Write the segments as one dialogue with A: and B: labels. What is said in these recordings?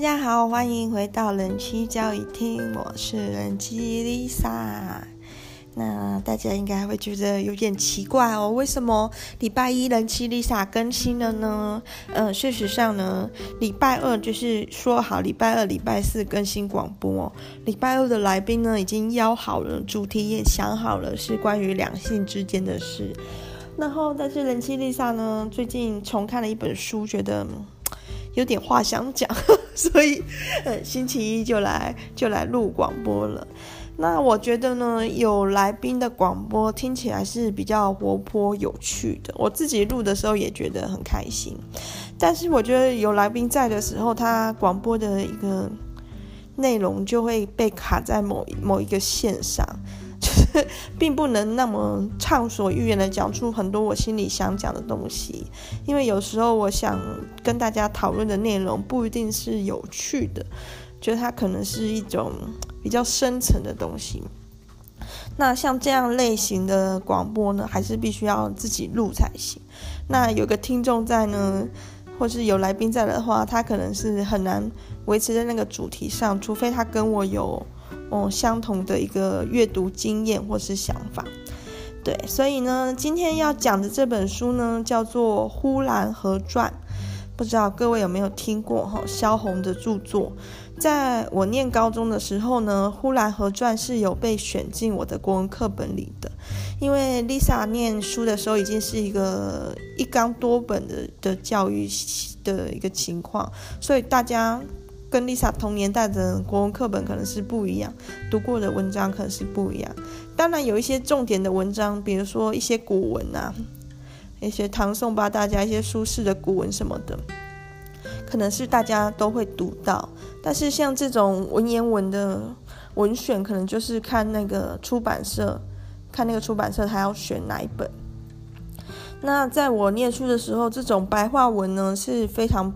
A: 大家好，欢迎回到人妻交易厅，我是人妻 Lisa。那大家应该会觉得有点奇怪哦，为什么礼拜一人妻 Lisa 更新了呢？嗯、事实上呢，礼拜二就是说好礼拜二、礼拜四更新广播。礼拜二的来宾呢已经邀好了，主题也想好了，是关于两性之间的事。然后，但是人妻 Lisa 呢，最近重看了一本书，觉得。有点话想讲，所以，星期一就来就来录广播了。那我觉得呢，有来宾的广播听起来是比较活泼有趣的。我自己录的时候也觉得很开心。但是我觉得有来宾在的时候，他广播的一个内容就会被卡在某某一个线上。就是并不能那么畅所欲言的讲出很多我心里想讲的东西，因为有时候我想跟大家讨论的内容不一定是有趣的，觉得它可能是一种比较深层的东西。那像这样类型的广播呢，还是必须要自己录才行。那有个听众在呢，或是有来宾在的话，他可能是很难维持在那个主题上，除非他跟我有。哦，相同的一个阅读经验或是想法，对，所以呢，今天要讲的这本书呢，叫做《呼兰河传》，不知道各位有没有听过哈？萧红的著作，在我念高中的时候呢，《呼兰河传》是有被选进我的国文课本里的，因为 Lisa 念书的时候已经是一个一纲多本的的教育的一个情况，所以大家。跟 Lisa 同年代的国文课本可能是不一样，读过的文章可能是不一样。当然有一些重点的文章，比如说一些古文啊，一些唐宋八大家一些苏轼的古文什么的，可能是大家都会读到。但是像这种文言文的文选，可能就是看那个出版社，看那个出版社他要选哪一本。那在我念书的时候，这种白话文呢是非常。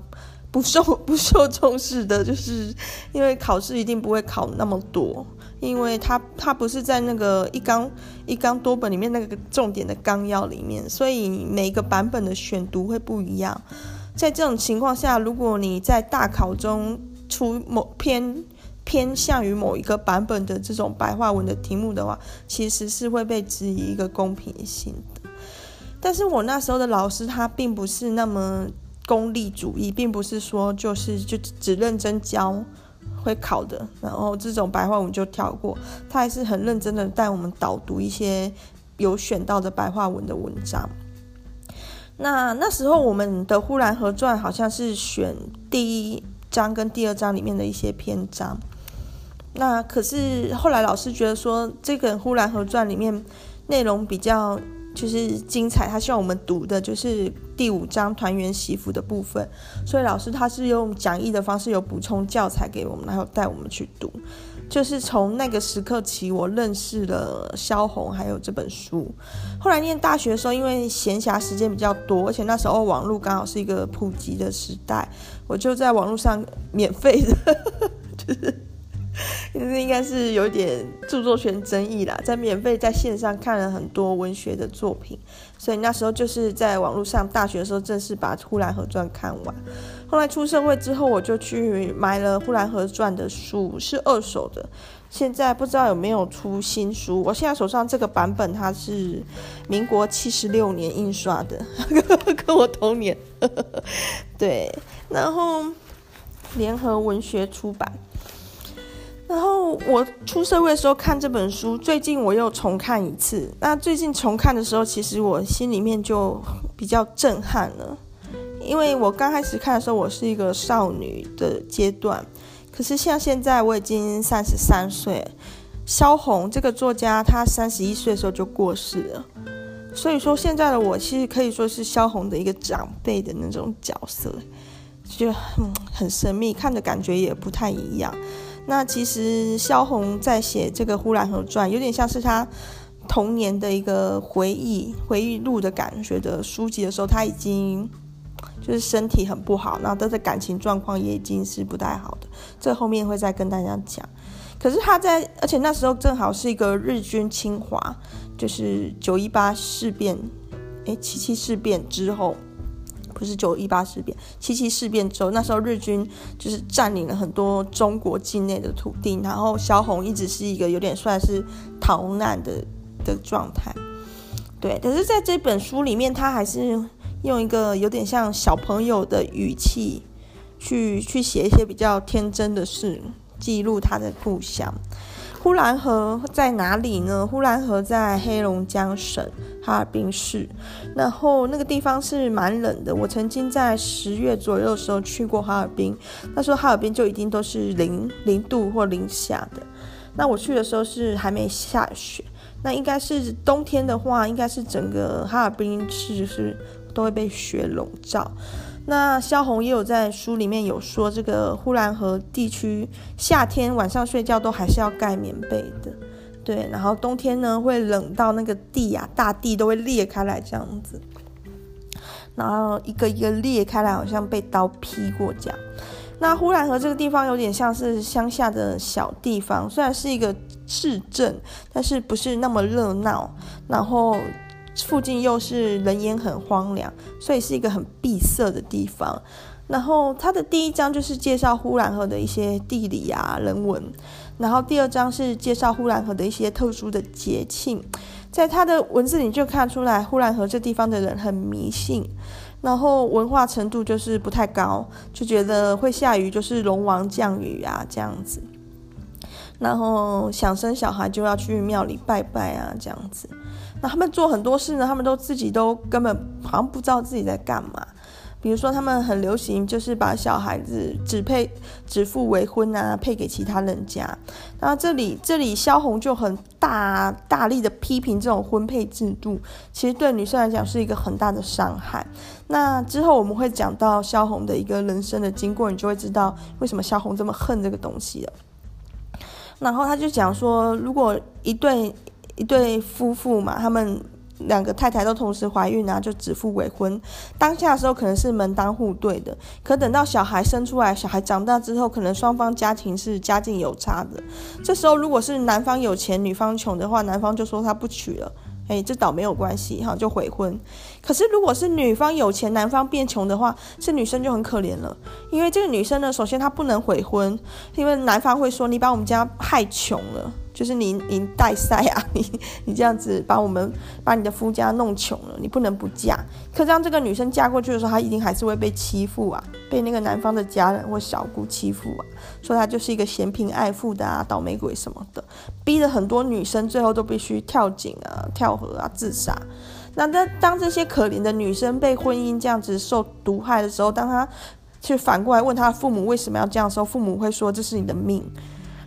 A: 不受不受重视的，就是因为考试一定不会考那么多，因为它它不是在那个一纲一纲多本里面那个重点的纲要里面，所以每个版本的选读会不一样。在这种情况下，如果你在大考中出某偏偏向于某一个版本的这种白话文的题目的话，其实是会被质疑一个公平性的。但是我那时候的老师他并不是那么。功利主义并不是说就是就只认真教会考的，然后这种白话文就跳过，他还是很认真的带我们导读一些有选到的白话文的文章。那那时候我们的《呼兰河传》好像是选第一章跟第二章里面的一些篇章，那可是后来老师觉得说这个《呼兰河传》里面内容比较。就是精彩，他希望我们读的就是第五章团圆媳妇的部分，所以老师他是用讲义的方式有补充教材给我们，然后带我们去读。就是从那个时刻起，我认识了萧红，还有这本书。后来念大学的时候，因为闲暇时间比较多，而且那时候网络刚好是一个普及的时代，我就在网络上免费的，就是。应该是有点著作权争议啦，在免费在线上看了很多文学的作品，所以那时候就是在网络上，大学的时候正式把《呼兰河传》看完。后来出社会之后，我就去买了《呼兰河传》的书，是二手的。现在不知道有没有出新书。我现在手上这个版本，它是民国七十六年印刷的，跟我同年。对，然后联合文学出版。然后我出社会的时候看这本书，最近我又重看一次。那最近重看的时候，其实我心里面就比较震撼了，因为我刚开始看的时候，我是一个少女的阶段，可是像现在我已经三十三岁，萧红这个作家他三十一岁的时候就过世了，所以说现在的我其实可以说是萧红的一个长辈的那种角色，就很很神秘，看的感觉也不太一样。那其实萧红在写这个《呼兰河传》，有点像是他童年的一个回忆、回忆录的感觉的书籍的时候，他已经就是身体很不好，然后他的感情状况也已经是不太好的。这后面会再跟大家讲。可是他在，而且那时候正好是一个日军侵华，就是九一八事变，哎，七七事变之后。不是九一八事变，七七事变之后，那时候日军就是占领了很多中国境内的土地，然后萧红一直是一个有点算是逃难的的状态。对，可是在这本书里面，他还是用一个有点像小朋友的语气去去写一些比较天真的事，记录他的故乡。呼兰河在哪里呢？呼兰河在黑龙江省哈尔滨市，然后那个地方是蛮冷的。我曾经在十月左右的时候去过哈尔滨，那时候哈尔滨就一定都是零零度或零下的。那我去的时候是还没下雪，那应该是冬天的话，应该是整个哈尔滨市是都会被雪笼罩。那萧红也有在书里面有说，这个呼兰河地区夏天晚上睡觉都还是要盖棉被的，对，然后冬天呢会冷到那个地啊，大地都会裂开来这样子，然后一个一个裂开来，好像被刀劈过这样。那呼兰河这个地方有点像是乡下的小地方，虽然是一个市镇，但是不是那么热闹，然后。附近又是人烟很荒凉，所以是一个很闭塞的地方。然后它的第一章就是介绍呼兰河的一些地理啊人文，然后第二章是介绍呼兰河的一些特殊的节庆。在它的文字里就看出来，呼兰河这地方的人很迷信，然后文化程度就是不太高，就觉得会下雨就是龙王降雨啊这样子。然后想生小孩就要去庙里拜拜啊这样子。那他们做很多事呢，他们都自己都根本好像不知道自己在干嘛。比如说，他们很流行就是把小孩子指配、指腹为婚啊，配给其他人家。然后这里这里萧红就很大大力的批评这种婚配制度，其实对女生来讲是一个很大的伤害。那之后我们会讲到萧红的一个人生的经过，你就会知道为什么萧红这么恨这个东西了。然后他就讲说，如果一对。一对夫妇嘛，他们两个太太都同时怀孕啊，就指腹为婚。当下的时候可能是门当户对的，可等到小孩生出来，小孩长大之后，可能双方家庭是家境有差的。这时候如果是男方有钱，女方穷的话，男方就说他不娶了。哎，这倒没有关系哈，就悔婚。可是如果是女方有钱，男方变穷的话，这女生就很可怜了。因为这个女生呢，首先她不能悔婚，因为男方会说你把我们家害穷了。就是你，你带塞啊，你你这样子把我们把你的夫家弄穷了，你不能不嫁。可是让这个女生嫁过去的时候，她一定还是会被欺负啊，被那个男方的家人或小姑欺负啊，说她就是一个嫌贫爱富的啊，倒霉鬼什么的，逼得很多女生最后都必须跳井啊、跳河啊、自杀。那当当这些可怜的女生被婚姻这样子受毒害的时候，当她去反过来问她父母为什么要这样的时候，父母会说这是你的命。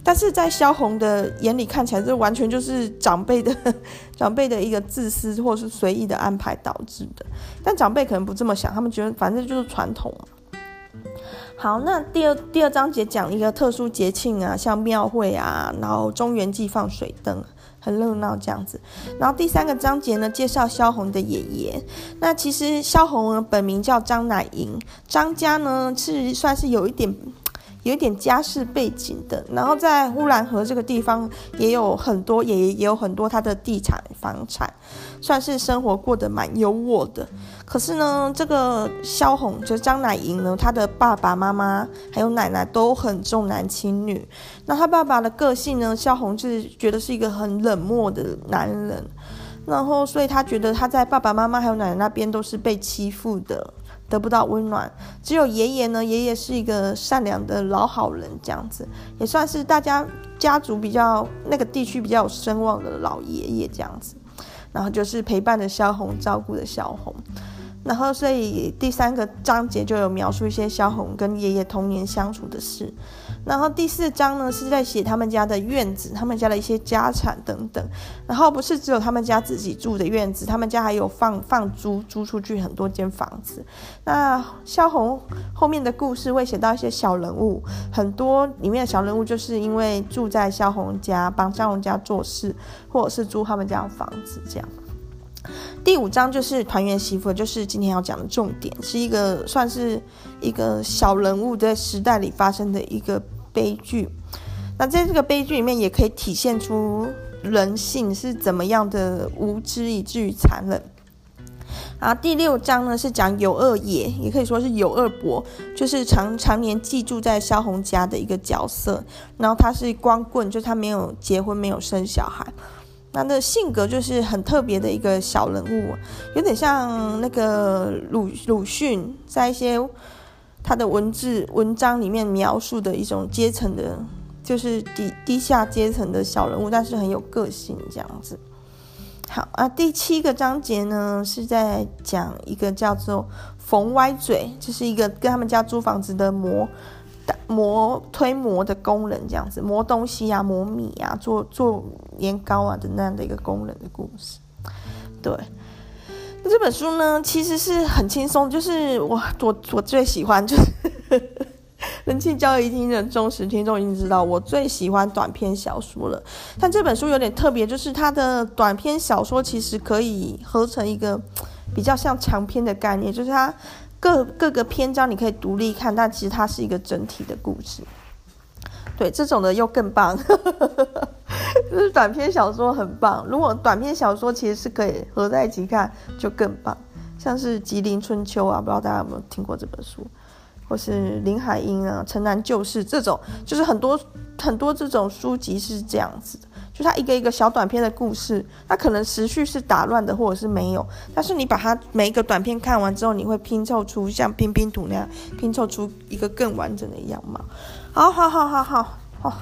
A: 但是在萧红的眼里看起来，这完全就是长辈的 长辈的一个自私或是随意的安排导致的。但长辈可能不这么想，他们觉得反正就是传统。好，那第二第二章节讲一个特殊节庆啊，像庙会啊，然后中元祭放水灯，很热闹这样子。然后第三个章节呢，介绍萧红的爷爷。那其实萧红呢本名叫张乃莹，张家呢是算是有一点。有点家世背景的，然后在乌兰河这个地方也有很多，也也有很多他的地产房产，算是生活过得蛮优渥的。可是呢，这个萧红就张乃莹呢，她的爸爸妈妈还有奶奶都很重男轻女。那他爸爸的个性呢，萧红就是觉得是一个很冷漠的男人，然后所以他觉得他在爸爸妈妈还有奶奶那边都是被欺负的。得不到温暖，只有爷爷呢。爷爷是一个善良的老好人，这样子也算是大家家族比较那个地区比较有声望的老爷爷这样子。然后就是陪伴着萧红，照顾着萧红。然后所以第三个章节就有描述一些萧红跟爷爷童年相处的事。然后第四章呢是在写他们家的院子，他们家的一些家产等等。然后不是只有他们家自己住的院子，他们家还有放放租租出去很多间房子。那萧红后面的故事会写到一些小人物，很多里面的小人物就是因为住在萧红家，帮萧红家做事，或者是租他们家的房子这样。第五章就是团圆媳妇，就是今天要讲的重点，是一个算是一个小人物在时代里发生的一个。悲剧，那在这个悲剧里面，也可以体现出人性是怎么样的无知以至于残忍。然后第六章呢是讲有二爷，也可以说是有二伯，就是常常年寄住在萧红家的一个角色。然后他是光棍，就他没有结婚，没有生小孩。那的性格就是很特别的一个小人物，有点像那个鲁鲁迅在一些他的文字文章里面描述的一种阶层的，就是低低下阶层的小人物，但是很有个性这样子。好啊，第七个章节呢是在讲一个叫做冯歪嘴，就是一个跟他们家租房子的磨磨推磨的工人，这样子磨东西啊、磨米啊、做做年糕啊的那样的一个工人的故事。对，这本书呢其实是很轻松，就是我我我最喜欢就是。人气交谊厅的忠实听众已经知道，我最喜欢短篇小说了。但这本书有点特别，就是它的短篇小说其实可以合成一个比较像长篇的概念，就是它各各个篇章你可以独立看，但其实它是一个整体的故事。对，这种的又更棒，就是短篇小说很棒。如果短篇小说其实是可以合在一起看，就更棒。像是《吉林春秋》啊，不知道大家有没有听过这本书？或是林海音啊，城南旧事这种，就是很多很多这种书籍是这样子的，就它一个一个小短篇的故事，它可能时序是打乱的，或者是没有，但是你把它每一个短篇看完之后，你会拼凑出像拼拼图那样拼凑出一个更完整的样貌。好好好好好，哦，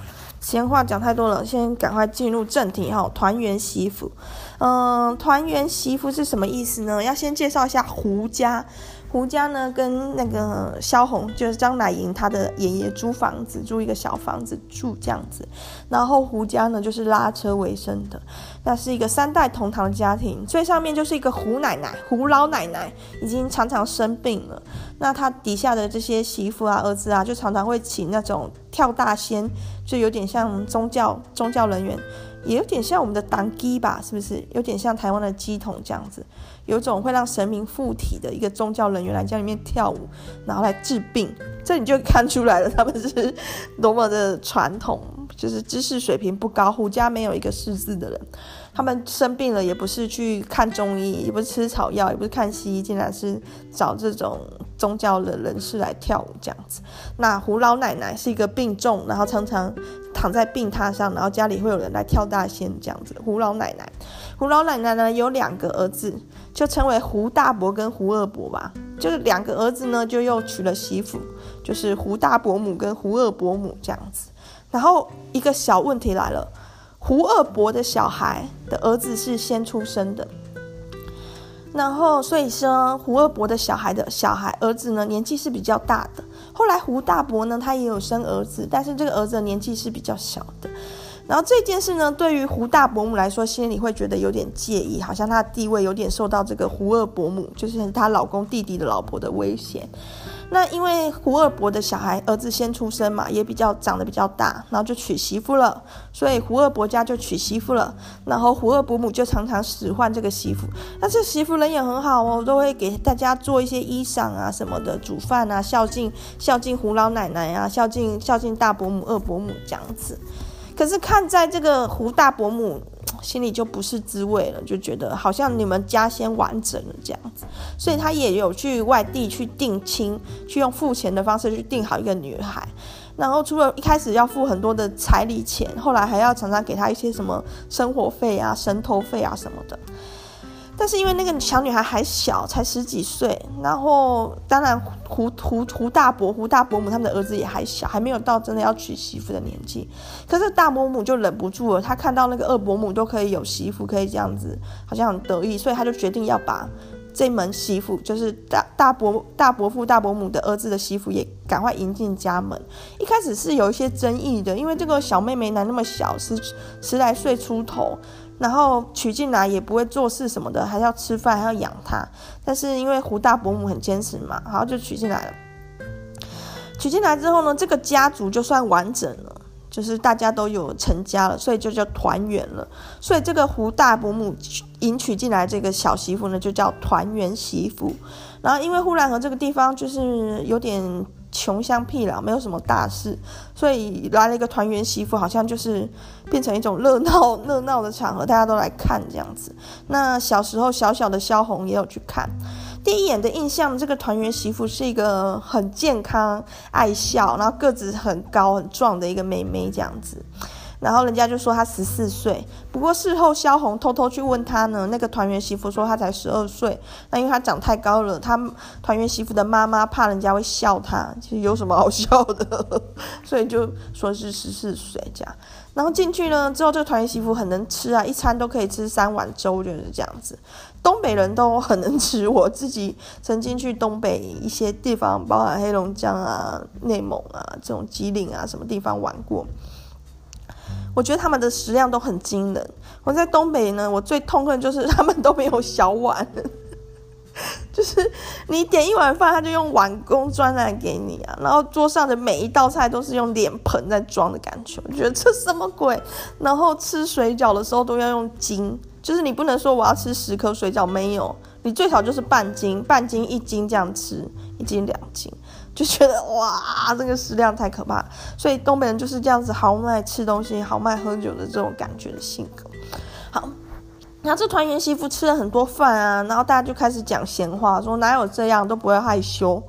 A: 闲话讲太多了，先赶快进入正题哈。团圆媳妇，嗯，团圆媳妇是什么意思呢？要先介绍一下胡家。胡家呢，跟那个萧红，就是张乃莹，他的爷爷租房子，租一个小房子住这样子。然后胡家呢，就是拉车为生的，那是一个三代同堂的家庭。最上面就是一个胡奶奶，胡老奶奶已经常常生病了。那他底下的这些媳妇啊、儿子啊，就常常会请那种跳大仙，就有点像宗教宗教人员。也有点像我们的当乩吧，是不是？有点像台湾的乩童这样子，有种会让神明附体的一个宗教人员来家里面跳舞，然后来治病。这你就看出来了，他们是多么的传统，就是知识水平不高。胡家没有一个识字的人，他们生病了也不是去看中医，也不是吃草药，也不是看西医，竟然是找这种宗教的人士来跳舞这样子。那胡老奶奶是一个病重，然后常常躺在病榻上，然后家里会有人来跳大仙这样子。胡老奶奶，胡老奶奶呢有两个儿子，就称为胡大伯跟胡二伯吧。就是两个儿子呢，就又娶了媳妇，就是胡大伯母跟胡二伯母这样子。然后一个小问题来了，胡二伯的小孩的儿子是先出生的，然后所以说胡二伯的小孩的小孩儿子呢，年纪是比较大的。后来胡大伯呢，他也有生儿子，但是这个儿子年纪是比较小的。然后这件事呢，对于胡大伯母来说，心里会觉得有点介意，好像她的地位有点受到这个胡二伯母，就是她老公弟弟的老婆的威胁。那因为胡二伯的小孩儿子先出生嘛，也比较长得比较大，然后就娶媳妇了，所以胡二伯家就娶媳妇了。然后胡二伯母就常常使唤这个媳妇，那这媳妇人也很好哦，都会给大家做一些衣裳啊什么的，煮饭啊，孝敬孝敬胡老奶奶啊，孝敬孝敬大伯母、二伯母这样子。可是看在这个胡大伯母 心里就不是滋味了，就觉得好像你们家先完整了这样子，所以他也有去外地去定亲，去用付钱的方式去定好一个女孩，然后除了一开始要付很多的彩礼钱，后来还要常常给他一些什么生活费啊、神头费啊什么的。但是因为那个小女孩还小，才十几岁，然后当然胡胡胡大伯、胡大伯母他们的儿子也还小，还没有到真的要娶媳妇的年纪。可是大伯母就忍不住了，她看到那个二伯母都可以有媳妇，可以这样子，好像很得意，所以她就决定要把这门媳妇，就是大大伯大伯父、大伯母的儿子的媳妇，也赶快迎进家门。一开始是有一些争议的，因为这个小妹妹男那么小，十十来岁出头。然后娶进来也不会做事什么的，还要吃饭，还要养他。但是因为胡大伯母很坚持嘛，然后就娶进来了。娶进来之后呢，这个家族就算完整了，就是大家都有成家了，所以就叫团圆了。所以这个胡大伯母迎娶进来这个小媳妇呢，就叫团圆媳妇。然后因为呼兰河这个地方就是有点。穷乡僻壤，没有什么大事，所以来了一个团圆媳妇，好像就是变成一种热闹 热闹的场合，大家都来看这样子。那小时候小小的萧红也有去看，第一眼的印象，这个团圆媳妇是一个很健康、爱笑，然后个子很高很壮的一个妹妹这样子。然后人家就说他十四岁，不过事后萧红偷偷去问他呢，那个团圆媳妇说她才十二岁。那因为她长太高了，他团圆媳妇的妈妈怕人家会笑她，其实有什么好笑的，所以就说是十四岁这样。然后进去呢之后，这个团圆媳妇很能吃啊，一餐都可以吃三碗粥，就是这样子。东北人都很能吃，我自己曾经去东北一些地方，包含黑龙江啊、内蒙啊这种吉林啊什么地方玩过。我觉得他们的食量都很惊人。我在东北呢，我最痛恨就是 他们都没有小碗，就是你点一碗饭，他就用碗公装来给你啊，然后桌上的每一道菜都是用脸盆在装的感觉，我觉得这什么鬼？然后吃水饺的时候都要用斤，就是你不能说我要吃十颗水饺，没有，你最少就是半斤、半斤、一斤这样吃，一斤两斤。就觉得哇，这个食量太可怕，所以东北人就是这样子豪迈吃东西、豪迈喝酒的这种感觉的性格。好，然后这团圆媳妇吃了很多饭啊，然后大家就开始讲闲话，说哪有这样都不会害羞。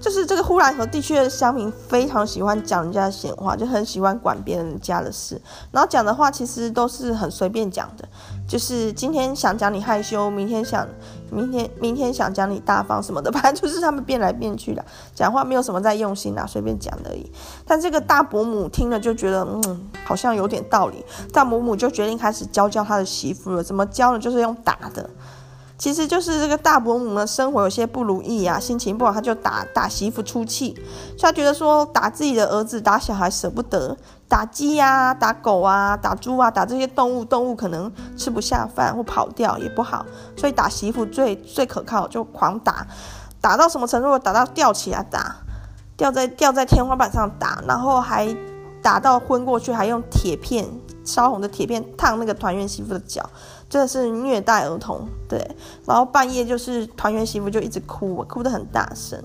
A: 就是这个呼兰河地区的乡民非常喜欢讲人家的闲话，就很喜欢管别人家的事，然后讲的话其实都是很随便讲的，就是今天想讲你害羞，明天想明天明天想讲你大方什么的，反正就是他们变来变去的，讲话没有什么在用心啦，随便讲而已。但这个大伯母听了就觉得，嗯，好像有点道理，大伯母就决定开始教教他的媳妇了，怎么教呢？就是用打的。其实就是这个大伯母呢，生活有些不如意啊，心情不好，他就打打媳妇出气。他觉得说打自己的儿子、打小孩舍不得，打鸡呀、打狗啊、打猪啊、打这些动物，动物可能吃不下饭或跑掉也不好，所以打媳妇最最可靠，就狂打，打到什么程度？打到吊起来打，吊在吊在天花板上打，然后还打到昏过去，还用铁片烧红的铁片烫那个团圆媳妇的脚。真的是虐待儿童，对。然后半夜就是团圆媳妇就一直哭，哭得很大声。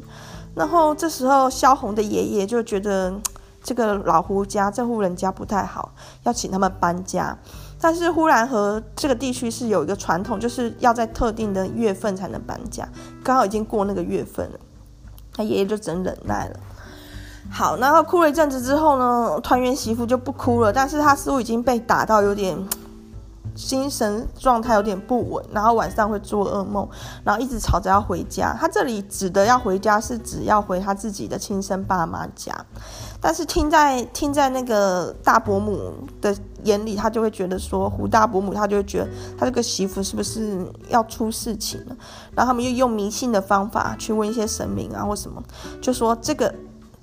A: 然后这时候萧红的爷爷就觉得这个老胡家这户人家不太好，要请他们搬家。但是呼兰河这个地区是有一个传统，就是要在特定的月份才能搬家，刚好已经过那个月份了，他爷爷就只能忍耐了。好，然后哭了一阵子之后呢，团圆媳妇就不哭了，但是他似乎已经被打到有点。精神状态有点不稳，然后晚上会做噩梦，然后一直吵着要回家。他这里指的要回家是指要回他自己的亲生爸妈家，但是听在听在那个大伯母的眼里，他就会觉得说胡大伯母，他就会觉得他这个媳妇是不是要出事情了？然后他们又用迷信的方法去问一些神明啊或什么，就说这个。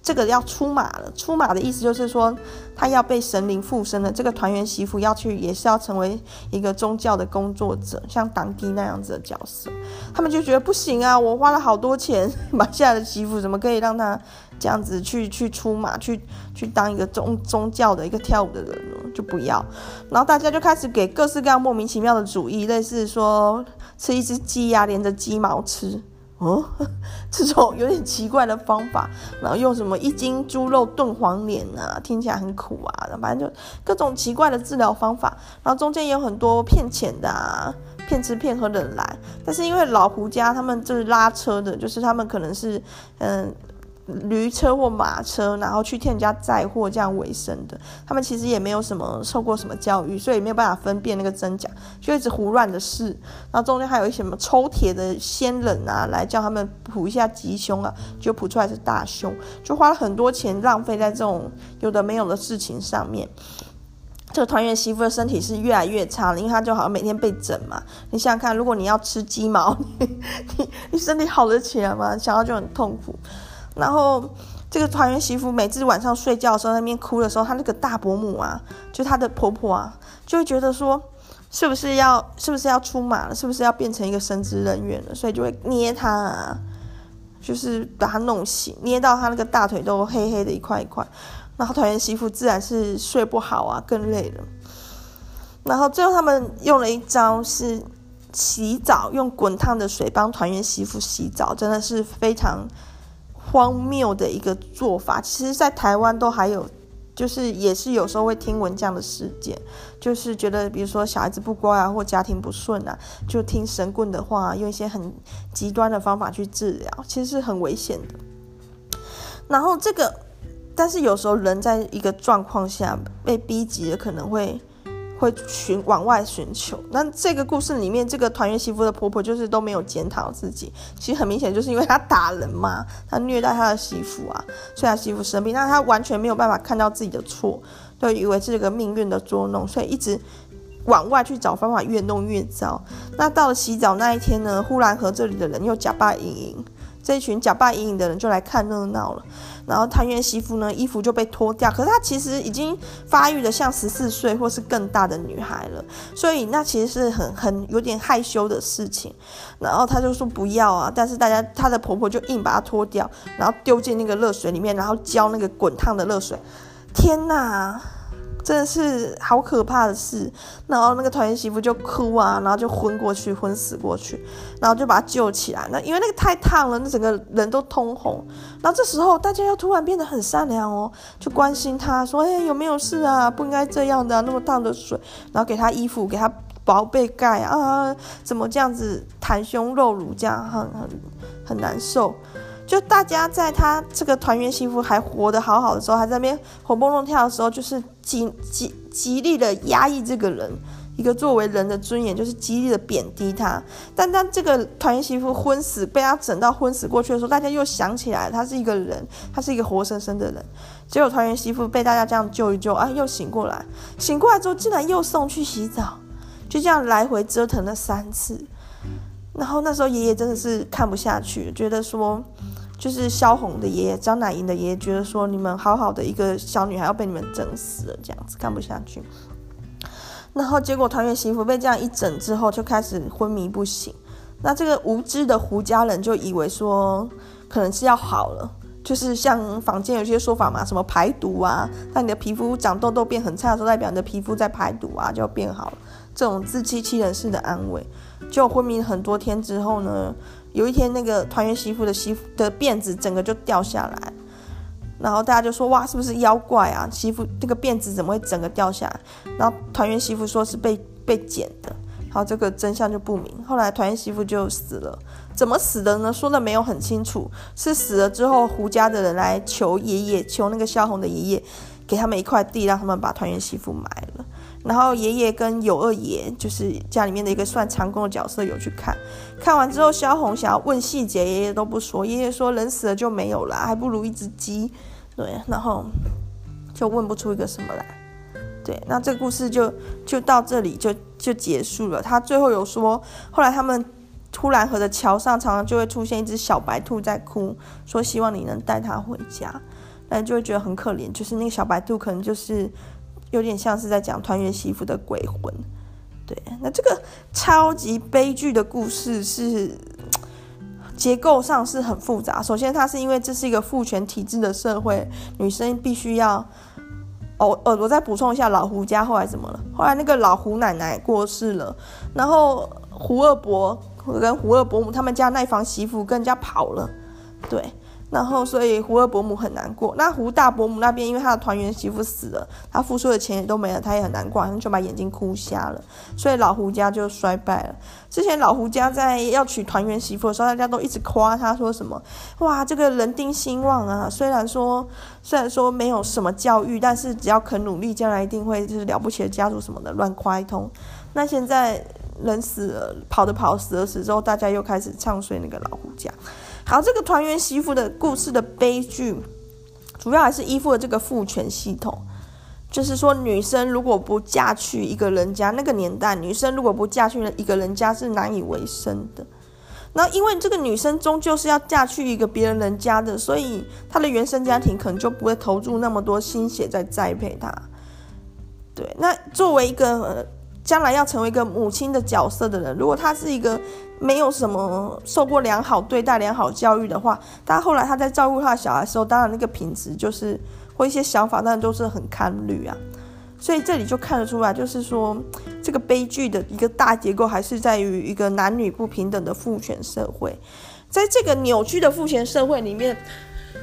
A: 这个要出马了，出马的意思就是说，他要被神灵附身了。这个团圆媳妇要去，也是要成为一个宗教的工作者，像当地那样子的角色。他们就觉得不行啊，我花了好多钱 买下来的媳妇，怎么可以让他这样子去去出马，去去当一个宗宗教的一个跳舞的人呢？就不要。然后大家就开始给各式各样莫名其妙的主意，类似说吃一只鸡呀，连着鸡毛吃。哦，这种有点奇怪的方法，然后用什么一斤猪肉炖黄连啊，听起来很苦啊，反正就各种奇怪的治疗方法，然后中间也有很多骗钱的啊，骗吃骗喝的人来，但是因为老胡家他们就是拉车的，就是他们可能是嗯。驴车或马车，然后去替人家载货这样为生的，他们其实也没有什么受过什么教育，所以没有办法分辨那个真假，就一直胡乱的试。然后中间还有一些什么抽铁的仙人啊，来叫他们卜一下吉凶啊，就卜出来是大凶，就花了很多钱浪费在这种有的没有的事情上面。这个团圆媳妇的身体是越来越差了，因为她就好像每天被整嘛。你想想看，如果你要吃鸡毛，你你，你身体好得起来吗？想到就很痛苦。然后这个团圆媳妇每次晚上睡觉的时候，那边哭的时候，她那个大伯母啊，就她的婆婆啊，就会觉得说，是不是要是不是要出马了，是不是要变成一个神职人员了，所以就会捏她啊，就是把她弄醒，捏到她那个大腿都黑黑的一块一块。然后团圆媳妇自然是睡不好啊，更累了。然后最后他们用了一招是洗澡，用滚烫的水帮团圆媳妇洗澡，真的是非常。荒谬的一个做法。其实，在台湾都还有，就是也是有时候会听闻这样的事件，就是觉得比如说小孩子不乖啊，或家庭不顺啊，就听神棍的话，用一些很极端的方法去治疗，其实是很危险的。然后这个，但是有时候人在一个状况下被逼急了，可能会。会寻往外寻求。那这个故事里面，这个团圆媳妇的婆婆就是都没有检讨自己。其实很明显，就是因为她打人嘛，她虐待她的媳妇啊，所以她媳妇生病，但她完全没有办法看到自己的错，就以为是这个命运的捉弄，所以一直往外去找方法，越弄越糟。那到了洗澡那一天呢，忽然和这里的人又假扮盈盈。这一群假扮隐隐的人就来看热闹了，然后团圆媳妇呢，衣服就被脱掉，可是她其实已经发育的像十四岁或是更大的女孩了，所以那其实是很很有点害羞的事情。然后她就说不要啊，但是大家她的婆婆就硬把她脱掉，然后丢进那个热水里面，然后浇那个滚烫的热水。天哪！真的是好可怕的事，然后那个团圆媳妇就哭啊，然后就昏过去，昏死过去，然后就把她救起来。那因为那个太烫了，那整个人都通红。然后这时候大家又突然变得很善良哦，就关心她说：“哎，有没有事啊？不应该这样的，那么烫的水。”然后给她衣服，给她薄被盖啊，怎么这样子袒胸露乳，这样很很很难受。就大家在他这个团圆媳妇还活得好好的时候，还在那边活蹦乱跳的时候，就是极极极力的压抑这个人，一个作为人的尊严，就是极力的贬低他。但当这个团圆媳妇昏死，被他整到昏死过去的时候，大家又想起来，他是一个人，他是一个活生生的人。结果团圆媳妇被大家这样救一救，啊，又醒过来，醒过来之后竟然又送去洗澡，就这样来回折腾了三次。然后那时候爷爷真的是看不下去，觉得说。就是萧红的爷爷，张乃莹的爷爷觉得说，你们好好的一个小女孩要被你们整死了，这样子看不下去。然后结果团圆媳妇被这样一整之后，就开始昏迷不醒。那这个无知的胡家人就以为说，可能是要好了，就是像坊间有些说法嘛，什么排毒啊，当你的皮肤长痘痘变很差的时候，代表你的皮肤在排毒啊，就变好了。这种自欺欺人式的安慰，就昏迷很多天之后呢，有一天那个团圆媳妇的媳妇的辫子整个就掉下来，然后大家就说哇，是不是妖怪啊？媳妇那个辫子怎么会整个掉下来？然后团圆媳妇说是被被剪的，然后这个真相就不明。后来团圆媳妇就死了，怎么死的呢？说的没有很清楚，是死了之后胡家的人来求爷爷，求那个萧红的爷爷给他们一块地，让他们把团圆媳妇埋了。然后爷爷跟有二爷，就是家里面的一个算长工的角色，有去看。看完之后，萧红想要问细节，爷爷都不说。爷爷说人死了就没有了，还不如一只鸡。对，然后就问不出一个什么来。对，那这个故事就就到这里就就结束了。他最后有说，后来他们突然河的桥上常常就会出现一只小白兔在哭，说希望你能带它回家。那就会觉得很可怜，就是那个小白兔可能就是。有点像是在讲团圆媳妇的鬼魂，对。那这个超级悲剧的故事是结构上是很复杂。首先，它是因为这是一个父权体制的社会，女生必须要……哦，呃，我再补充一下，老胡家后来怎么了？后来那个老胡奶奶过世了，然后胡二伯跟胡二伯母他们家那房媳妇跟人家跑了，对。然后，所以胡二伯母很难过。那胡大伯母那边，因为他的团圆媳妇死了，他付出的钱也都没了，他也很难过，就把眼睛哭瞎了。所以老胡家就衰败了。之前老胡家在要娶团圆媳妇的时候，大家都一直夸他说什么：“哇，这个人丁兴旺啊！虽然说虽然说没有什么教育，但是只要肯努力，将来一定会就是了不起的家族什么的，乱夸一通。”那现在人死了，跑的跑，死了死之后，大家又开始唱衰那个老胡家。好，这个团圆媳妇的故事的悲剧，主要还是依附了这个父权系统。就是说，女生如果不嫁去一个人家，那个年代，女生如果不嫁去了一个人家是难以为生的。那，因为这个女生终究是要嫁去一个别人人家的，所以她的原生家庭可能就不会投入那么多心血在栽培她。对，那作为一个将来要成为一个母亲的角色的人，如果她是一个。没有什么受过良好对待、良好教育的话，但后来他在照顾他的小孩时候，当然那个品质就是或一些想法，当然都是很堪虑啊。所以这里就看得出来，就是说这个悲剧的一个大结构还是在于一个男女不平等的父权社会。在这个扭曲的父权社会里面，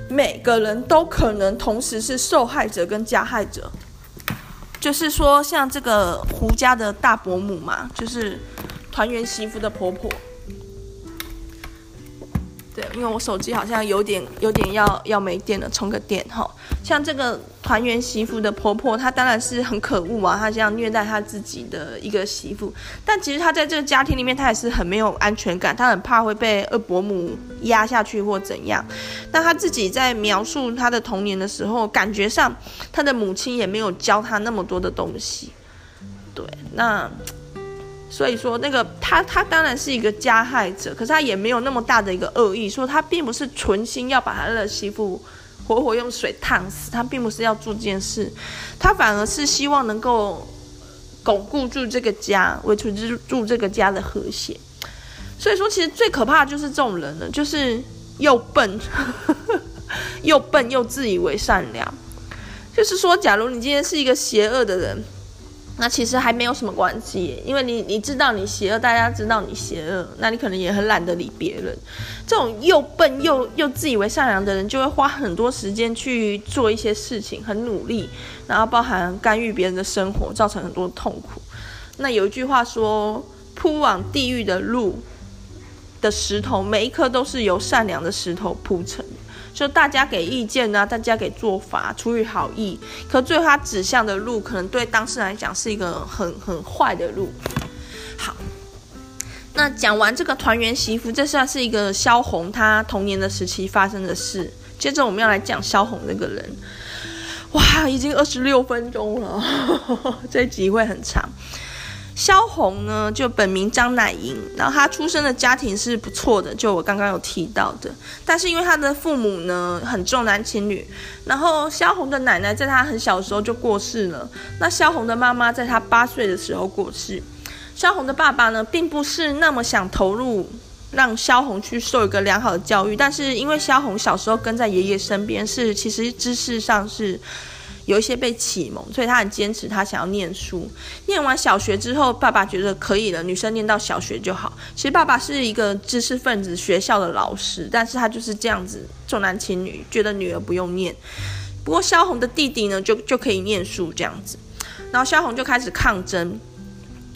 A: 每个人都可能同时是受害者跟加害者。就是说，像这个胡家的大伯母嘛，就是团圆媳妇的婆婆。对，因为我手机好像有点有点要要没电了，充个电哈。像这个团圆媳妇的婆婆，她当然是很可恶啊，她这样虐待她自己的一个媳妇。但其实她在这个家庭里面，她也是很没有安全感，她很怕会被二伯母压下去或怎样。那她自己在描述她的童年的时候，感觉上她的母亲也没有教她那么多的东西。对，那。所以说，那个他他当然是一个加害者，可是他也没有那么大的一个恶意，说他并不是存心要把他的媳妇活活用水烫死，他并不是要做这件事，他反而是希望能够巩固住这个家，维持住这个家的和谐。所以说，其实最可怕的就是这种人了，就是又笨，又笨又自以为善良。就是说，假如你今天是一个邪恶的人。那其实还没有什么关系，因为你你知道你邪恶，大家知道你邪恶，那你可能也很懒得理别人。这种又笨又又自以为善良的人，就会花很多时间去做一些事情，很努力，然后包含干预别人的生活，造成很多痛苦。那有一句话说：“铺往地狱的路的石头，每一颗都是由善良的石头铺成。”就大家给意见啊，大家给做法，出于好意，可最后他指向的路，可能对当事人来讲是一个很很坏的路。好，那讲完这个团圆媳妇，这算是一个萧红她童年的时期发生的事。接着我们要来讲萧红这个人。哇，已经二十六分钟了，呵呵，这集会很长。萧红呢，就本名张乃莹，然后她出生的家庭是不错的，就我刚刚有提到的。但是因为她的父母呢很重男轻女，然后萧红的奶奶在她很小时候就过世了，那萧红的妈妈在她八岁的时候过世。萧红的爸爸呢，并不是那么想投入让萧红去受一个良好的教育，但是因为萧红小时候跟在爷爷身边，是其实知识上是。有一些被启蒙，所以他很坚持，他想要念书。念完小学之后，爸爸觉得可以了，女生念到小学就好。其实爸爸是一个知识分子，学校的老师，但是他就是这样子重男轻女，觉得女儿不用念。不过萧红的弟弟呢，就就可以念书这样子。然后萧红就开始抗争，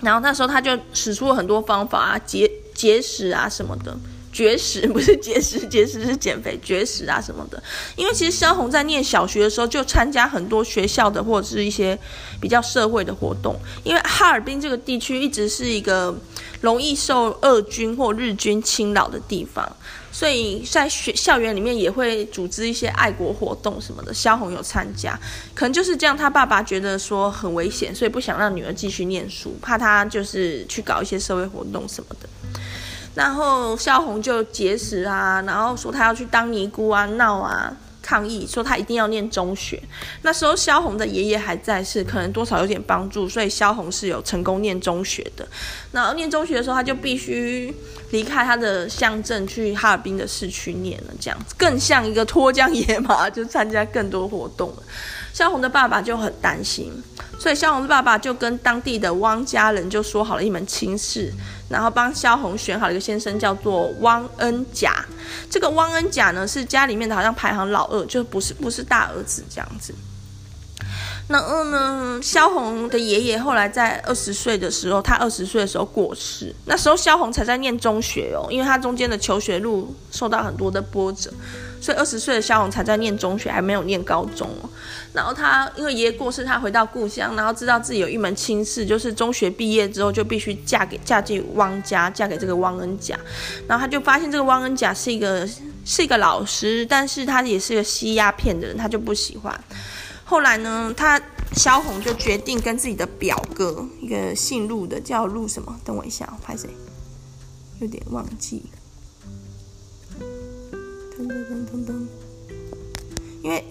A: 然后那时候他就使出了很多方法啊，节节食啊什么的。绝食 不是节食，节食是减肥，绝食啊什么的。因为其实萧红在念小学的时候就参加很多学校的或者是一些比较社会的活动。因为哈尔滨这个地区一直是一个容易受俄军或日军侵扰的地方，所以在学校园里面也会组织一些爱国活动什么的。萧红有参加，可能就是这样，他爸爸觉得说很危险，所以不想让女儿继续念书，怕她就是去搞一些社会活动什么的。然后萧红就节食啊，然后说他要去当尼姑啊，闹啊，抗议，说他一定要念中学。那时候萧红的爷爷还在世，可能多少有点帮助，所以萧红是有成功念中学的。然后念中学的时候，他就必须离开他的乡镇，去哈尔滨的市区念了，这样子更像一个脱缰野马，就参加更多活动了。萧红的爸爸就很担心，所以萧红的爸爸就跟当地的汪家人就说好了一门亲事，然后帮萧红选好一个先生，叫做汪恩甲。这个汪恩甲呢，是家里面的好像排行老二，就不是不是大儿子这样子。然后呢，萧红的爷爷后来在二十岁的时候，他二十岁的时候过世。那时候萧红才在念中学哦，因为他中间的求学路受到很多的波折，所以二十岁的萧红才在念中学，还没有念高中哦。然后他因为爷爷过世，他回到故乡，然后知道自己有一门亲事，就是中学毕业之后就必须嫁给嫁进汪家，嫁给这个汪恩甲。然后他就发现这个汪恩甲是一个是一个老师，但是他也是个吸鸦片的人，他就不喜欢。后来呢，他萧红就决定跟自己的表哥，一个姓陆的，叫陆什么？等我一下，我拍谁？有点忘记。噔噔噔噔噔。因为，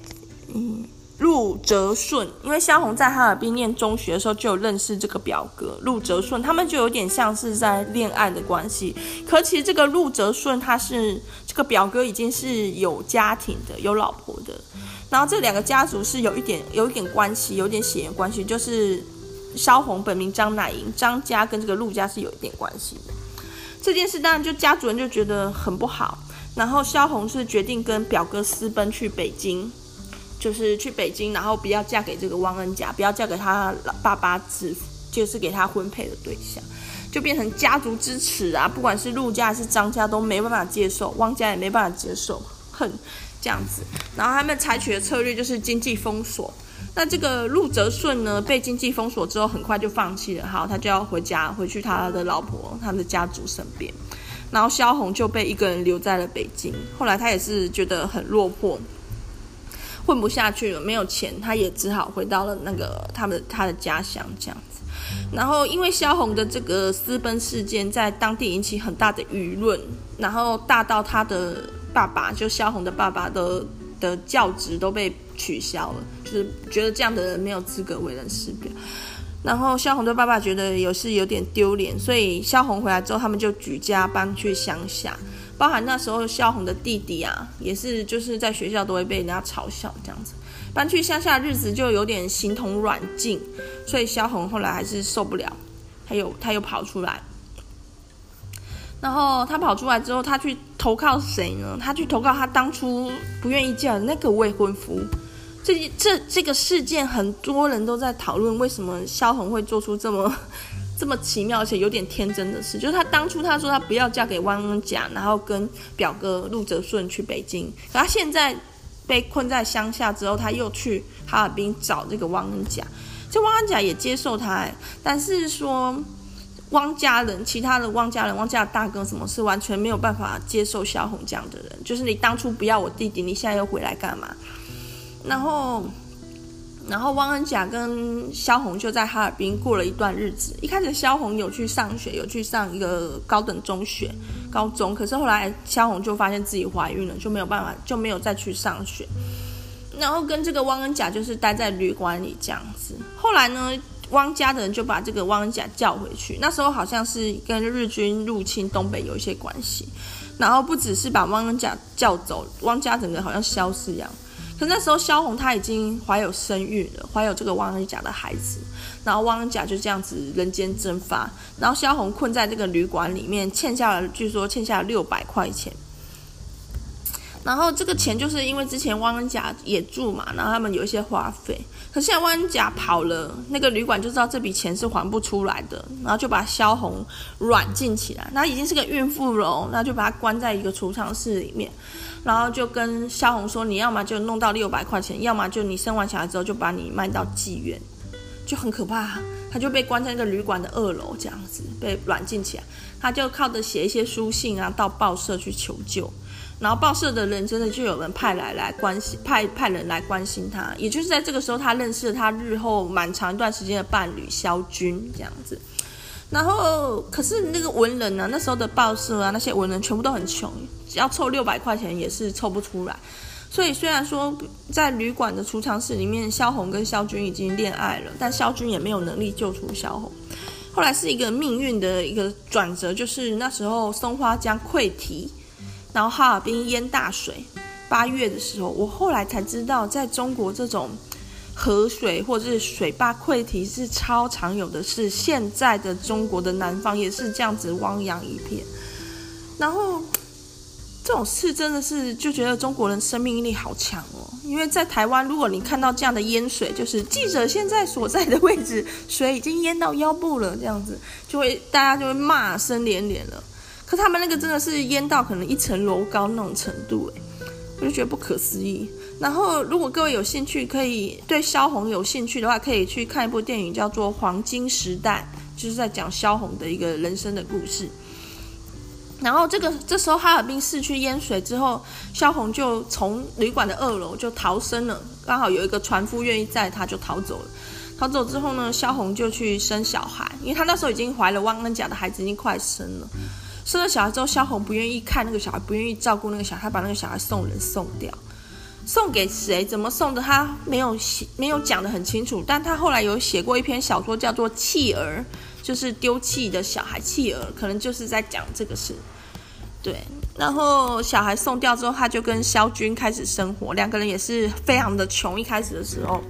A: 嗯，陆哲顺，因为萧红在哈尔滨念中学的时候就有认识这个表哥陆哲顺，他们就有点像是在恋爱的关系。可其实这个陆哲顺他是这个表哥已经是有家庭的，有老婆的。然后这两个家族是有一点有一点关系，有点血缘关系，就是萧红本名张乃莹，张家跟这个陆家是有一点关系的。这件事当然就家族人就觉得很不好。然后萧红是决定跟表哥私奔去北京，就是去北京，然后不要嫁给这个汪恩甲，不要嫁给他爸爸子，就是给他婚配的对象，就变成家族之耻啊！不管是陆家还是张家都没办法接受，汪家也没办法接受，恨这样子。然后他们采取的策略就是经济封锁。那这个陆泽顺呢，被经济封锁之后，很快就放弃了，好，他就要回家，回去他的老婆、他的家族身边。然后萧红就被一个人留在了北京。后来他也是觉得很落魄，混不下去了，没有钱，他也只好回到了那个他们他的家乡这样子。然后因为萧红的这个私奔事件在当地引起很大的舆论，然后大到他的爸爸，就萧红的爸爸的的教职都被取消了，就是觉得这样的人没有资格为人师表。然后萧红的爸爸觉得有是有点丢脸，所以萧红回来之后，他们就举家搬去乡下。包含那时候萧红的弟弟啊，也是就是在学校都会被人家嘲笑这样子。搬去乡下日子就有点形同软禁，所以萧红后来还是受不了，他又他又跑出来。然后他跑出来之后，他去投靠谁呢？他去投靠他当初不愿意嫁的那个未婚夫。这这这个事件，很多人都在讨论，为什么萧红会做出这么 这么奇妙而且有点天真的事？就是他当初他说他不要嫁给汪恩甲，然后跟表哥陆泽顺去北京，可他现在被困在乡下之后，他又去哈尔滨找这个汪恩甲，这汪恩甲也接受他，但是说汪家人，其他的汪家人，汪家的大哥什么是完全没有办法接受萧红这样的人，就是你当初不要我弟弟，你现在又回来干嘛？然后，然后汪恩甲跟萧红就在哈尔滨过了一段日子。一开始萧红有去上学，有去上一个高等中学、高中，可是后来萧红就发现自己怀孕了，就没有办法，就没有再去上学。然后跟这个汪恩甲就是待在旅馆里这样子。后来呢，汪家的人就把这个汪恩甲叫回去。那时候好像是跟日军入侵东北有一些关系。然后不只是把汪恩甲叫走，汪家整个好像消失一样。可那时候，萧红她已经怀有身孕了，怀有这个汪恩甲的孩子，然后汪恩甲就这样子人间蒸发，然后萧红困在这个旅馆里面，欠下了，据说欠下了六百块钱。然后这个钱就是因为之前汪恩甲也住嘛，然后他们有一些花费。可是现在汪恩甲跑了，那个旅馆就知道这笔钱是还不出来的，然后就把萧红软禁起来。那已经是个孕妇了，那就把她关在一个储藏室里面。然后就跟萧红说：“你要么就弄到六百块钱，要么就你生完小孩之后就把你卖到妓院，就很可怕。他就被关在那个旅馆的二楼，这样子被软禁起来。他就靠着写一些书信啊，到报社去求救。然后报社的人真的就有人派来来关心，派派人来关心他。也就是在这个时候，他认识了他日后蛮长一段时间的伴侣萧军，这样子。”然后，可是那个文人呢？那时候的报社啊，那些文人全部都很穷，要凑六百块钱也是凑不出来。所以虽然说在旅馆的储藏室里面，萧红跟萧军已经恋爱了，但萧军也没有能力救出萧红。后来是一个命运的一个转折，就是那时候松花江溃堤，然后哈尔滨淹大水。八月的时候，我后来才知道，在中国这种。河水或者是水坝溃堤是超常有的事，现在的中国的南方也是这样子汪洋一片。然后这种事真的是就觉得中国人生命力好强哦，因为在台湾，如果你看到这样的淹水，就是记者现在所在的位置，水已经淹到腰部了，这样子就会大家就会骂声连连了。可他们那个真的是淹到可能一层楼高那种程度，哎，我就觉得不可思议。然后，如果各位有兴趣，可以对萧红有兴趣的话，可以去看一部电影，叫做《黄金时代》，就是在讲萧红的一个人生的故事。然后，这个这时候哈尔滨市区淹水之后，萧红就从旅馆的二楼就逃生了，刚好有一个船夫愿意载他，就逃走了。逃走之后呢，萧红就去生小孩，因为他那时候已经怀了汪恩甲的孩子，已经快生了。生了小孩之后，萧红不愿意看那个小孩，不愿意照顾那个小孩，把那个小孩送人送掉。送给谁？怎么送的？他没有写，没有讲得很清楚。但他后来有写过一篇小说，叫做《弃儿》，就是丢弃的小孩，弃儿，可能就是在讲这个事。对，然后小孩送掉之后，他就跟萧军开始生活，两个人也是非常的穷。一开始的时候，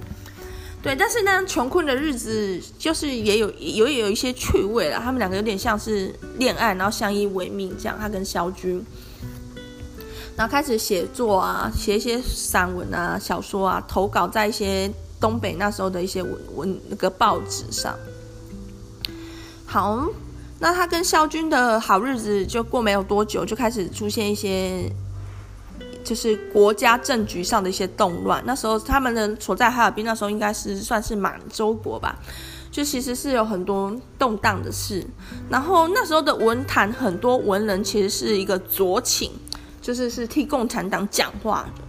A: 对，但是呢，穷困的日子就是也有有也有一些趣味了。他们两个有点像是恋爱，然后相依为命这样。他跟萧军。然后开始写作啊，写一些散文啊、小说啊，投稿在一些东北那时候的一些文文那个报纸上。好，那他跟萧军的好日子就过没有多久，就开始出现一些。就是国家政局上的一些动乱，那时候他们的所在哈尔滨，那时候应该是算是满洲国吧，就其实是有很多动荡的事。然后那时候的文坛很多文人其实是一个左倾，就是是替共产党讲话的。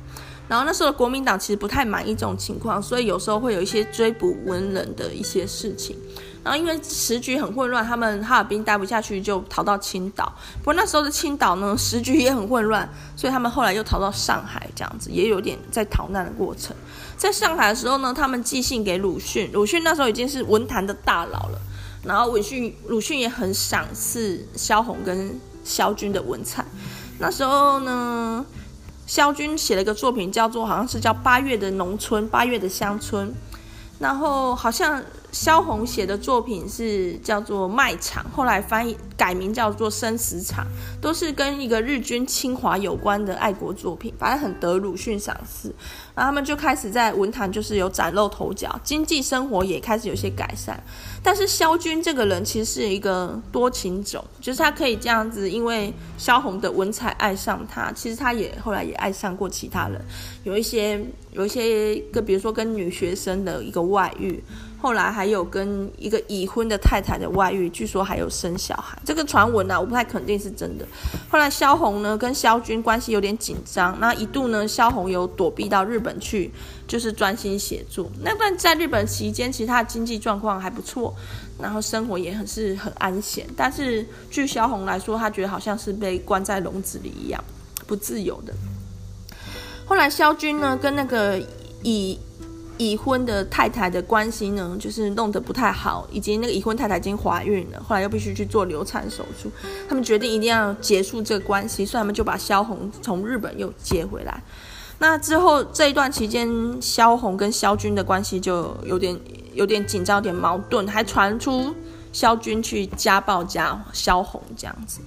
A: 然后那时候的国民党其实不太满意这种情况，所以有时候会有一些追捕文人的一些事情。然后因为时局很混乱，他们哈尔滨待不下去，就逃到青岛。不过那时候的青岛呢，时局也很混乱，所以他们后来又逃到上海，这样子也有点在逃难的过程。在上海的时候呢，他们寄信给鲁迅，鲁迅那时候已经是文坛的大佬了。然后鲁迅，鲁迅也很赏识萧红跟萧军的文采。那时候呢，萧军写了一个作品，叫做好像是叫《八月的农村》，八月的乡村。然后好像。萧红写的作品是叫做《卖场》，后来翻译改名叫做《生死场》，都是跟一个日军侵华有关的爱国作品，反正很得鲁迅赏识。然后他们就开始在文坛就是有崭露头角，经济生活也开始有些改善。但是萧军这个人其实是一个多情种，就是他可以这样子，因为萧红的文采爱上他，其实他也后来也爱上过其他人，有一些有一些个，比如说跟女学生的一个外遇。后来还有跟一个已婚的太太的外遇，据说还有生小孩。这个传闻啊，我不太肯定是真的。后来萧红呢跟萧军关系有点紧张，那一度呢萧红有躲避到日本去，就是专心写作。那段在日本期间，其实他的经济状况还不错，然后生活也很是很安闲。但是据萧红来说，他觉得好像是被关在笼子里一样，不自由的。后来萧军呢跟那个以已婚的太太的关系呢，就是弄得不太好，以及那个已婚太太已经怀孕了，后来又必须去做流产手术。他们决定一定要结束这个关系，所以他们就把萧红从日本又接回来。那之后这一段期间，萧红跟萧军的关系就有点有点紧张，有点矛盾，还传出萧军去家暴家萧红这样子。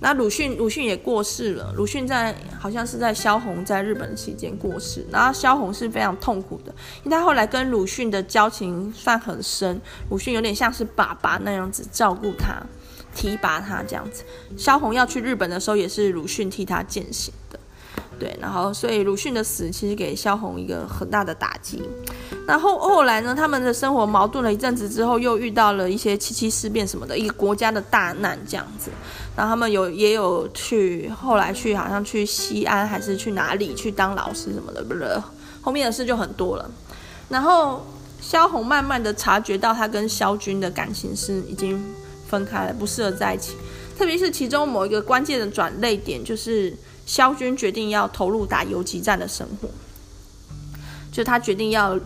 A: 那鲁迅，鲁迅也过世了。鲁迅在好像是在萧红在日本期间过世，然后萧红是非常痛苦的，因为他后来跟鲁迅的交情算很深，鲁迅有点像是爸爸那样子照顾他、提拔他这样子。萧红要去日本的时候，也是鲁迅替他饯行的。对，然后所以鲁迅的死其实给萧红一个很大的打击。然后后来呢，他们的生活矛盾了一阵子之后，又遇到了一些七七事变什么的，一个国家的大难这样子。然后他们有也有去，后来去好像去西安还是去哪里去当老师什么的，不是，后面的事就很多了。然后萧红慢慢的察觉到他跟萧军的感情是已经分开了，不适合在一起。特别是其中某一个关键的转捩点，就是。萧军决定要投入打游击战的生活，就他决定要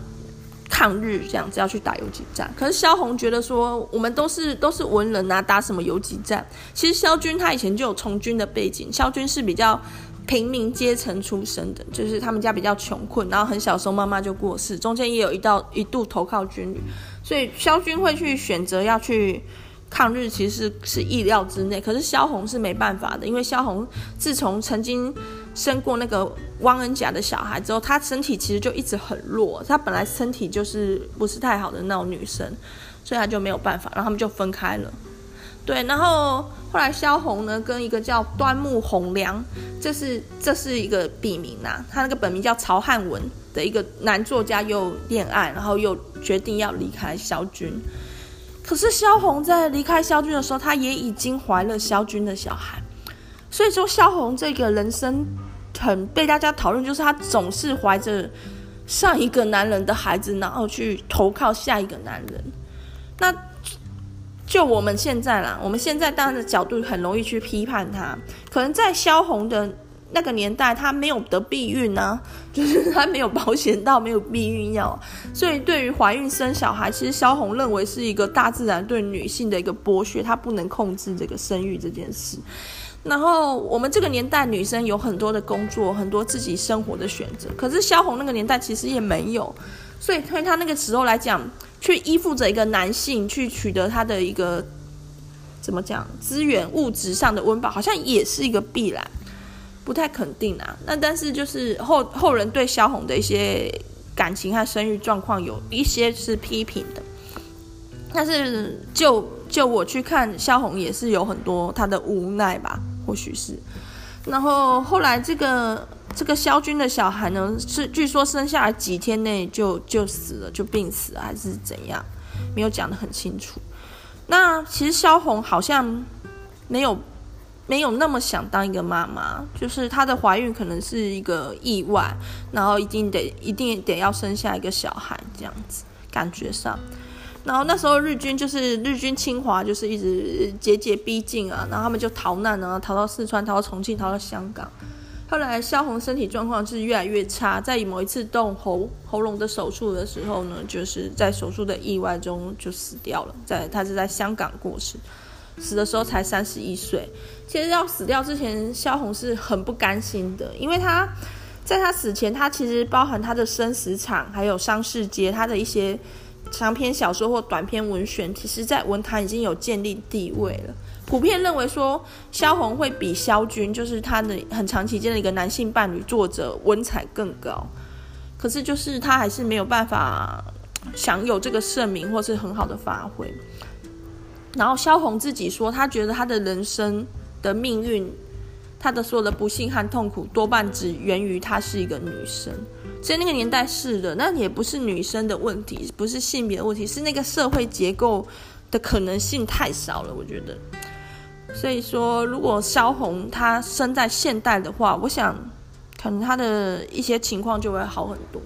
A: 抗日，这样子要去打游击战。可是萧红觉得说，我们都是都是文人啊，打什么游击战？其实萧军他以前就有从军的背景，萧军是比较平民阶层出身的，就是他们家比较穷困，然后很小时候妈妈就过世，中间也有一道一度投靠军旅，所以萧军会去选择要去。抗日其实是，是意料之内，可是萧红是没办法的，因为萧红自从曾经生过那个汪恩甲的小孩之后，她身体其实就一直很弱，她本来身体就是不是太好的那种女生，所以她就没有办法，然后他们就分开了。对，然后后来萧红呢跟一个叫端木蕻良，这是这是一个笔名呐、啊，他那个本名叫曹汉文的一个男作家又恋爱，然后又决定要离开萧军。可是萧红在离开萧军的时候，她也已经怀了萧军的小孩，所以说萧红这个人生很被大家讨论，就是她总是怀着上一个男人的孩子，然后去投靠下一个男人。那就我们现在啦，我们现在当然的角度很容易去批判她，可能在萧红的。那个年代，她没有得避孕呢、啊，就是她没有保险到，没有避孕药，所以对于怀孕生小孩，其实萧红认为是一个大自然对女性的一个剥削，她不能控制这个生育这件事。然后我们这个年代，女生有很多的工作，很多自己生活的选择，可是萧红那个年代其实也没有，所以对他那个时候来讲，去依附着一个男性去取得他的一个怎么讲资源物质上的温饱，好像也是一个必然。
B: 不太肯定啊。那但是就是后后人对萧红的一些感情和生育状况有一些是批评的，但是就就我去看萧红也是有很多他的无奈吧，或许是。然后后来这个这个萧军的小孩呢，是据说生下来几天内就就死了，就病死了还是怎样，没有讲得很清楚。那其实萧红好像没有没有那么想当一个妈妈，就是她的怀孕可能是一个意外，然后一定得一定得要生下一个小孩这样子感觉上。然后那时候日军就是日军侵华，就是一直节节逼近啊，然后他们就逃难啊，逃到四川，逃到重庆，逃到香港。后来萧红身体状况是越来越差，在某一次动喉喉咙的手术的时候呢，就是在手术的意外中就死掉了。在他是在香港过世，死的时候才三十一岁。其实要死掉之前，萧红是很不甘心的，因为他在他死前，他其实包含他的生死场，还有商市街，他的一些长篇小说或短篇文选，其实在文坛已经有建立地位了。普遍认为说，萧红会比萧军，就是他的很长期间的一个男性伴侣作者，文采更高。可是就是他还是没有办法享有这个盛名或是很好的发挥。然后萧红自己说，他觉得他的人生的命运，他的所有的不幸和痛苦，多半只源于他是一个女生。所以那个年代是的，那也不是女生的问题，不是性别的问题，是那个社会结构的可能性太少了，我觉得。所以说，如果萧红她生在现代的话，我想可能她的一些情况就会好很多。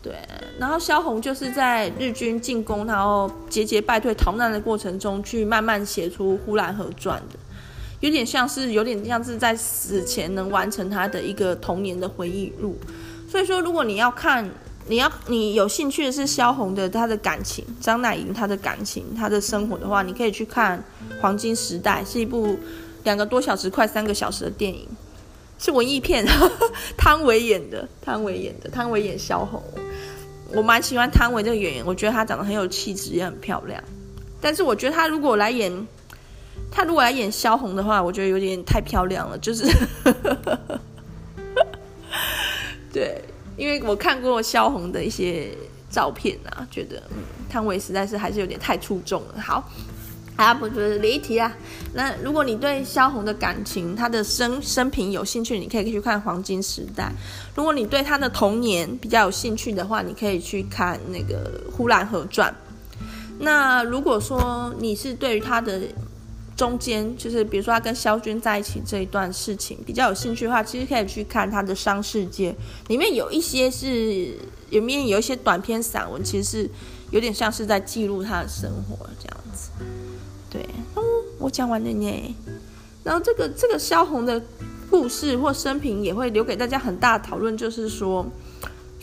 B: 对，然后萧红就是在日军进攻，然后节节败退、逃难的过程中，去慢慢写出《呼兰河传》的，有点像是有点像是在死前能完成他的一个童年的回忆录。所以说，如果你要看。你要你有兴趣的是萧红的她的感情，张乃莹她的感情，她的生活的话，你可以去看《黄金时代》，是一部两个多小时、快三个小时的电影，是文艺片，汤唯演的，汤唯演的，汤唯演萧红，我蛮喜欢汤唯这个演员，我觉得她长得很有气质，也很漂亮。但是我觉得她如果来演，她如果来演萧红的话，我觉得有点太漂亮了，就是，对。因为我看过萧红的一些照片啊，觉得嗯，汤唯实在是还是有点太出众了。好，啊不就是离题啊。那如果你对萧红的感情、她的生生平有兴趣，你可以去看《黄金时代》；如果你对她的童年比较有兴趣的话，你可以去看那个《呼兰河传》。那如果说你是对于她的中间就是，比如说他跟萧军在一起这一段事情比较有兴趣的话，其实可以去看他的《商世界》，里面有一些是里面有一些短篇散文，其实是有点像是在记录他的生活这样子。对，嗯，我讲完了呢。然后这个这个萧红的故事或生平也会留给大家很大的讨论，就是说，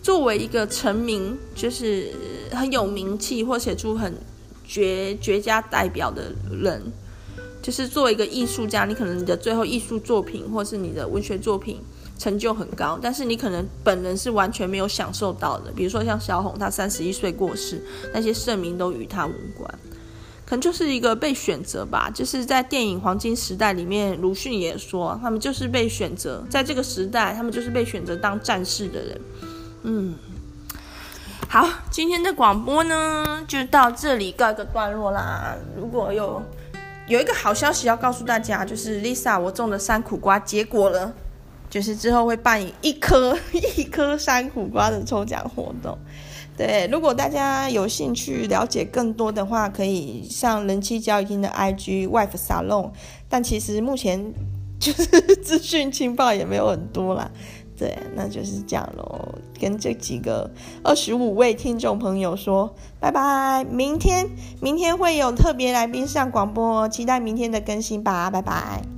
B: 作为一个成名，就是很有名气或写出很绝绝佳代表的人。就是作为一个艺术家，你可能你的最后艺术作品或是你的文学作品成就很高，但是你可能本人是完全没有享受到的。比如说像萧红，他三十一岁过世，那些盛名都与他无关，可能就是一个被选择吧。就是在电影《黄金时代》里面，鲁迅也说，他们就是被选择，在这个时代，他们就是被选择当战士的人。嗯，好，今天的广播呢就到这里告一个段落啦。如果有有一个好消息要告诉大家，就是 Lisa 我种的山苦瓜结果了，就是之后会办一颗 一颗山苦瓜的抽奖活动。对，如果大家有兴趣了解更多的话，可以上人气交易厅的 IG Wife Salon，但其实目前就是 资讯情报也没有很多啦。对，那就是这样喽。跟这几个二十五位听众朋友说拜拜。明天，明天会有特别来宾上广播，期待明天的更新吧。拜拜。